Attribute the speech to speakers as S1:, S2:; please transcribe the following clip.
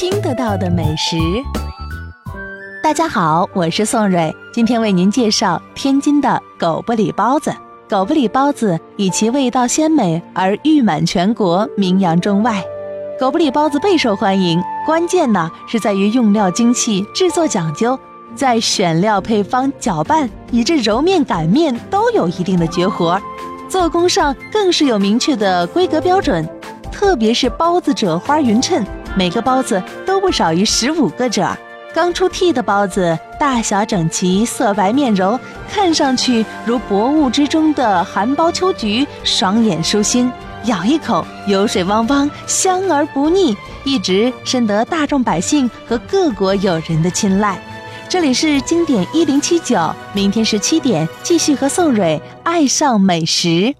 S1: 听得到的美食。大家好，我是宋蕊，今天为您介绍天津的狗不理包子。狗不理包子以其味道鲜美而誉满全国，名扬中外。狗不理包子备受欢迎，关键呢是在于用料精细、制作讲究，在选料、配方、搅拌以至揉面、擀面都有一定的绝活，做工上更是有明确的规格标准。特别是包子褶花匀称，每个包子都不少于十五个褶。刚出屉的包子大小整齐，色白面柔，看上去如薄雾之中的含苞秋菊，爽眼舒心。咬一口，油水汪汪，香而不腻，一直深得大众百姓和各国友人的青睐。这里是经典一零七九，明天十七点继续和宋蕊爱上美食。